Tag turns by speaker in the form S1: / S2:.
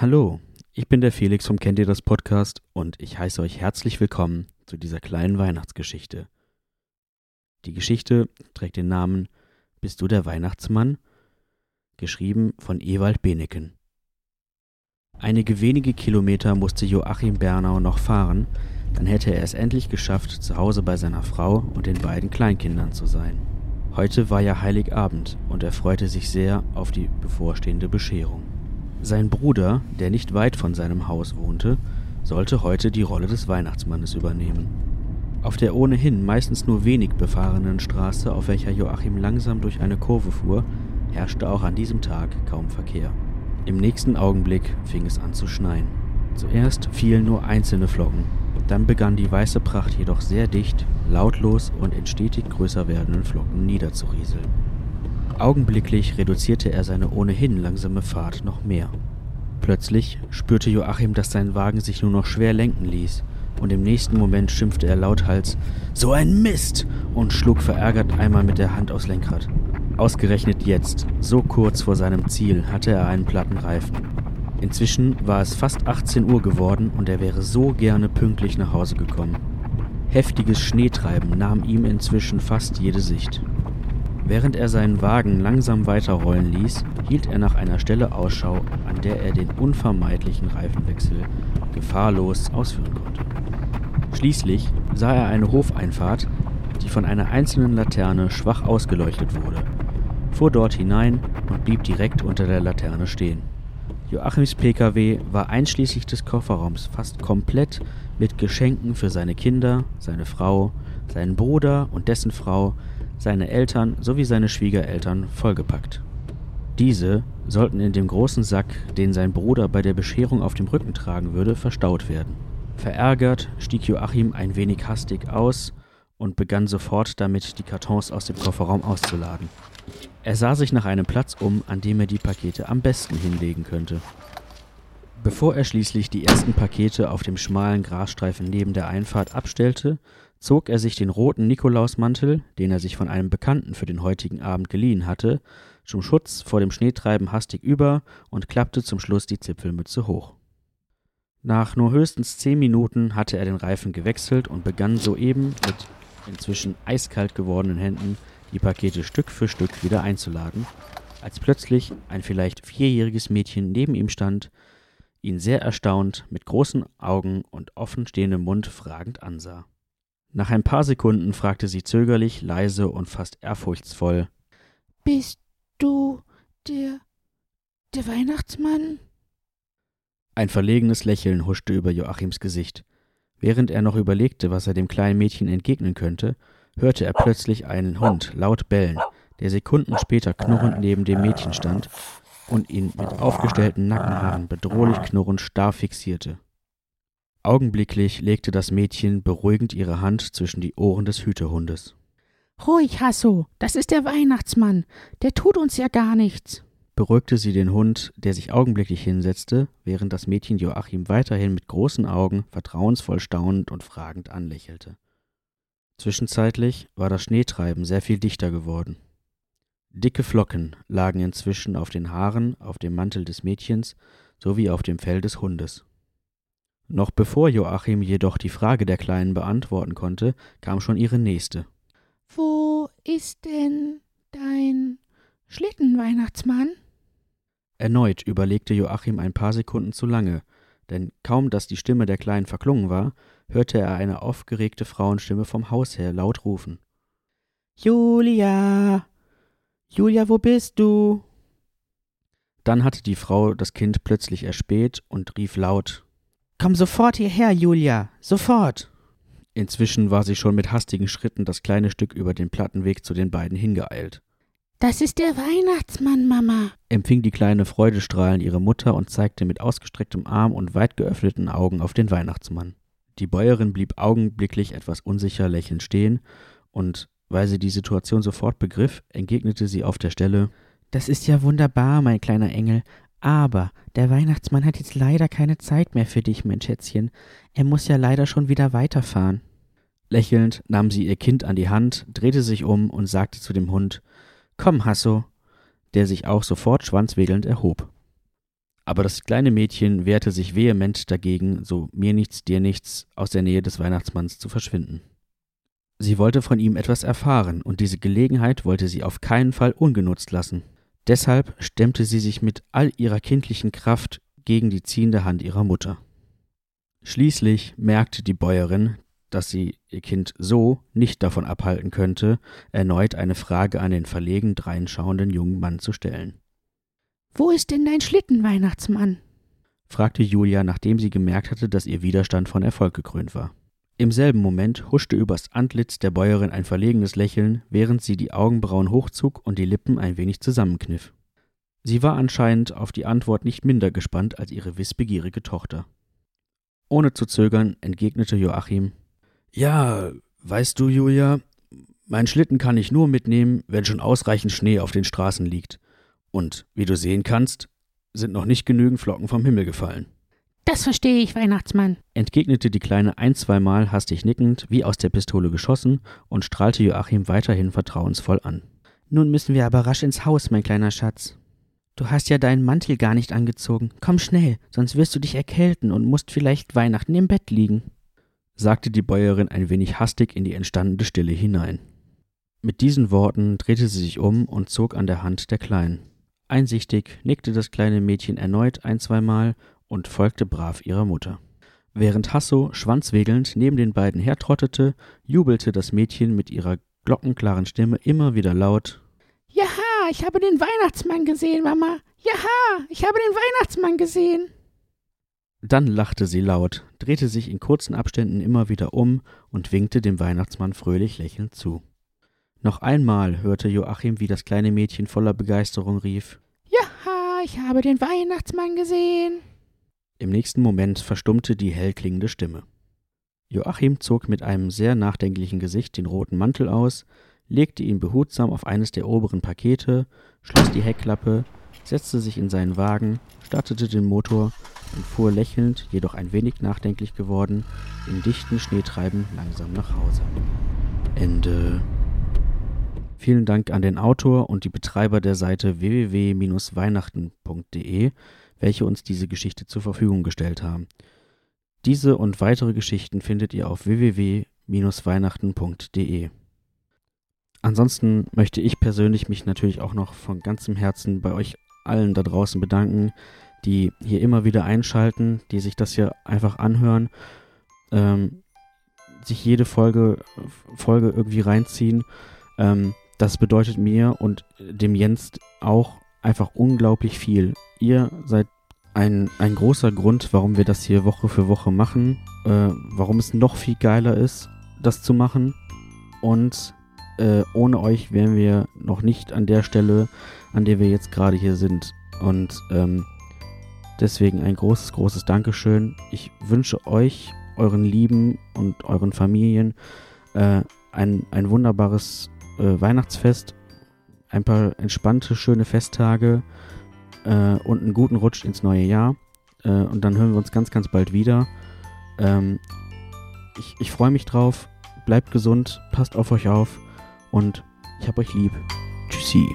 S1: Hallo, ich bin der Felix vom Kennt ihr das Podcast und ich heiße euch herzlich willkommen zu dieser kleinen Weihnachtsgeschichte. Die Geschichte trägt den Namen Bist du der Weihnachtsmann? geschrieben von Ewald Beneken. Einige wenige Kilometer musste Joachim Bernau noch fahren, dann hätte er es endlich geschafft, zu Hause bei seiner Frau und den beiden Kleinkindern zu sein. Heute war ja Heiligabend und er freute sich sehr auf die bevorstehende Bescherung. Sein Bruder, der nicht weit von seinem Haus wohnte, sollte heute die Rolle des Weihnachtsmannes übernehmen. Auf der ohnehin meistens nur wenig befahrenen Straße, auf welcher Joachim langsam durch eine Kurve fuhr, herrschte auch an diesem Tag kaum Verkehr. Im nächsten Augenblick fing es an zu schneien. Zuerst fielen nur einzelne Flocken, dann begann die weiße Pracht jedoch sehr dicht, lautlos und in stetig größer werdenden Flocken niederzurieseln. Augenblicklich reduzierte er seine ohnehin langsame Fahrt noch mehr. Plötzlich spürte Joachim, dass sein Wagen sich nur noch schwer lenken ließ, und im nächsten Moment schimpfte er lauthals So ein Mist und schlug verärgert einmal mit der Hand aufs Lenkrad. Ausgerechnet jetzt, so kurz vor seinem Ziel, hatte er einen platten Reifen. Inzwischen war es fast 18 Uhr geworden und er wäre so gerne pünktlich nach Hause gekommen. Heftiges Schneetreiben nahm ihm inzwischen fast jede Sicht. Während er seinen Wagen langsam weiterrollen ließ, hielt er nach einer Stelle Ausschau, an der er den unvermeidlichen Reifenwechsel gefahrlos ausführen konnte. Schließlich sah er eine Hofeinfahrt, die von einer einzelnen Laterne schwach ausgeleuchtet wurde fuhr dort hinein und blieb direkt unter der Laterne stehen. Joachims Pkw war einschließlich des Kofferraums fast komplett mit Geschenken für seine Kinder, seine Frau, seinen Bruder und dessen Frau, seine Eltern sowie seine Schwiegereltern vollgepackt. Diese sollten in dem großen Sack, den sein Bruder bei der Bescherung auf dem Rücken tragen würde, verstaut werden. Verärgert stieg Joachim ein wenig hastig aus und begann sofort damit, die Kartons aus dem Kofferraum auszuladen. Er sah sich nach einem Platz um, an dem er die Pakete am besten hinlegen könnte. Bevor er schließlich die ersten Pakete auf dem schmalen Grasstreifen neben der Einfahrt abstellte, zog er sich den roten Nikolausmantel, den er sich von einem Bekannten für den heutigen Abend geliehen hatte, zum Schutz vor dem Schneetreiben hastig über und klappte zum Schluss die Zipfelmütze hoch. Nach nur höchstens zehn Minuten hatte er den Reifen gewechselt und begann soeben mit inzwischen eiskalt gewordenen Händen die Pakete Stück für Stück wieder einzuladen, als plötzlich ein vielleicht vierjähriges Mädchen neben ihm stand, ihn sehr erstaunt, mit großen Augen und offen stehendem Mund fragend ansah. Nach ein paar Sekunden fragte sie zögerlich, leise und fast ehrfurchtsvoll
S2: Bist du der der Weihnachtsmann?
S1: Ein verlegenes Lächeln huschte über Joachims Gesicht. Während er noch überlegte, was er dem kleinen Mädchen entgegnen könnte, hörte er plötzlich einen Hund laut bellen, der Sekunden später knurrend neben dem Mädchen stand und ihn mit aufgestellten Nackenhaaren bedrohlich knurrend starr fixierte. Augenblicklich legte das Mädchen beruhigend ihre Hand zwischen die Ohren des Hütehundes.
S2: Ruhig, Hasso, das ist der Weihnachtsmann, der tut uns ja gar nichts,
S1: beruhigte sie den Hund, der sich augenblicklich hinsetzte, während das Mädchen Joachim weiterhin mit großen Augen vertrauensvoll staunend und fragend anlächelte. Zwischenzeitlich war das Schneetreiben sehr viel dichter geworden. Dicke Flocken lagen inzwischen auf den Haaren, auf dem Mantel des Mädchens sowie auf dem Fell des Hundes. Noch bevor Joachim jedoch die Frage der Kleinen beantworten konnte, kam schon ihre nächste.
S2: Wo ist denn dein Schlittenweihnachtsmann?
S1: Erneut überlegte Joachim ein paar Sekunden zu lange, denn kaum dass die Stimme der Kleinen verklungen war, hörte er eine aufgeregte Frauenstimme vom Haus her laut rufen. Julia. Julia, wo bist du? Dann hatte die Frau das Kind plötzlich erspäht und rief laut Komm sofort hierher, Julia, sofort. Inzwischen war sie schon mit hastigen Schritten das kleine Stück über den Plattenweg zu den beiden hingeeilt.
S2: Das ist der Weihnachtsmann, Mama,
S1: empfing die kleine freudestrahlend ihre Mutter und zeigte mit ausgestrecktem Arm und weit geöffneten Augen auf den Weihnachtsmann. Die Bäuerin blieb augenblicklich etwas unsicher lächelnd stehen, und weil sie die Situation sofort begriff, entgegnete sie auf der Stelle Das ist ja wunderbar, mein kleiner Engel, aber der Weihnachtsmann hat jetzt leider keine Zeit mehr für dich, mein Schätzchen. Er muss ja leider schon wieder weiterfahren. Lächelnd nahm sie ihr Kind an die Hand, drehte sich um und sagte zu dem Hund Komm, Hasso, der sich auch sofort schwanzwedelnd erhob. Aber das kleine Mädchen wehrte sich vehement dagegen, so mir nichts, dir nichts, aus der Nähe des Weihnachtsmanns zu verschwinden. Sie wollte von ihm etwas erfahren, und diese Gelegenheit wollte sie auf keinen Fall ungenutzt lassen. Deshalb stemmte sie sich mit all ihrer kindlichen Kraft gegen die ziehende Hand ihrer Mutter. Schließlich merkte die Bäuerin, dass sie ihr Kind so nicht davon abhalten könnte, erneut eine Frage an den verlegen dreinschauenden jungen Mann zu stellen.
S2: Wo ist denn dein Schlitten, Weihnachtsmann?
S1: fragte Julia, nachdem sie gemerkt hatte, dass ihr Widerstand von Erfolg gekrönt war. Im selben Moment huschte übers Antlitz der Bäuerin ein verlegenes Lächeln, während sie die Augenbrauen hochzog und die Lippen ein wenig zusammenkniff. Sie war anscheinend auf die Antwort nicht minder gespannt als ihre wissbegierige Tochter. Ohne zu zögern entgegnete Joachim Ja, weißt du, Julia, mein Schlitten kann ich nur mitnehmen, wenn schon ausreichend Schnee auf den Straßen liegt. Und wie du sehen kannst, sind noch nicht genügend Flocken vom Himmel gefallen.
S2: Das verstehe ich, Weihnachtsmann,
S1: entgegnete die Kleine ein, zweimal hastig nickend, wie aus der Pistole geschossen, und strahlte Joachim weiterhin vertrauensvoll an. Nun müssen wir aber rasch ins Haus, mein kleiner Schatz. Du hast ja deinen Mantel gar nicht angezogen. Komm schnell, sonst wirst du dich erkälten und musst vielleicht Weihnachten im Bett liegen, sagte die Bäuerin ein wenig hastig in die entstandene Stille hinein. Mit diesen Worten drehte sie sich um und zog an der Hand der Kleinen. Einsichtig nickte das kleine Mädchen erneut ein, zweimal und folgte brav ihrer Mutter. Während Hasso schwanzwegelnd neben den beiden hertrottete, jubelte das Mädchen mit ihrer glockenklaren Stimme immer wieder laut
S2: Jaha, ich habe den Weihnachtsmann gesehen, Mama. Jaha, ich habe den Weihnachtsmann gesehen.
S1: Dann lachte sie laut, drehte sich in kurzen Abständen immer wieder um und winkte dem Weihnachtsmann fröhlich lächelnd zu. Noch einmal hörte Joachim, wie das kleine Mädchen voller Begeisterung rief
S2: Jaha, ich habe den Weihnachtsmann gesehen.
S1: Im nächsten Moment verstummte die hell klingende Stimme. Joachim zog mit einem sehr nachdenklichen Gesicht den roten Mantel aus, legte ihn behutsam auf eines der oberen Pakete, schloss die Heckklappe, setzte sich in seinen Wagen, startete den Motor und fuhr lächelnd, jedoch ein wenig nachdenklich geworden, im dichten Schneetreiben langsam nach Hause. Ende. Vielen Dank an den Autor und die Betreiber der Seite www-weihnachten.de welche uns diese Geschichte zur Verfügung gestellt haben. Diese und weitere Geschichten findet ihr auf www-weihnachten.de. Ansonsten möchte ich persönlich mich natürlich auch noch von ganzem Herzen bei euch allen da draußen bedanken, die hier immer wieder einschalten, die sich das hier einfach anhören, ähm, sich jede Folge, Folge irgendwie reinziehen. Ähm, das bedeutet mir und dem Jens auch einfach unglaublich viel. Ihr seid ein, ein großer Grund, warum wir das hier Woche für Woche machen, äh, warum es noch viel geiler ist, das zu machen. Und äh, ohne euch wären wir noch nicht an der Stelle, an der wir jetzt gerade hier sind. Und ähm, deswegen ein großes, großes Dankeschön. Ich wünsche euch, euren Lieben und euren Familien äh, ein, ein wunderbares äh, Weihnachtsfest, ein paar entspannte, schöne Festtage äh, und einen guten Rutsch ins neue Jahr. Äh, und dann hören wir uns ganz, ganz bald wieder. Ähm, ich ich freue mich drauf. Bleibt gesund, passt auf euch auf und ich hab euch lieb. Tschüssi.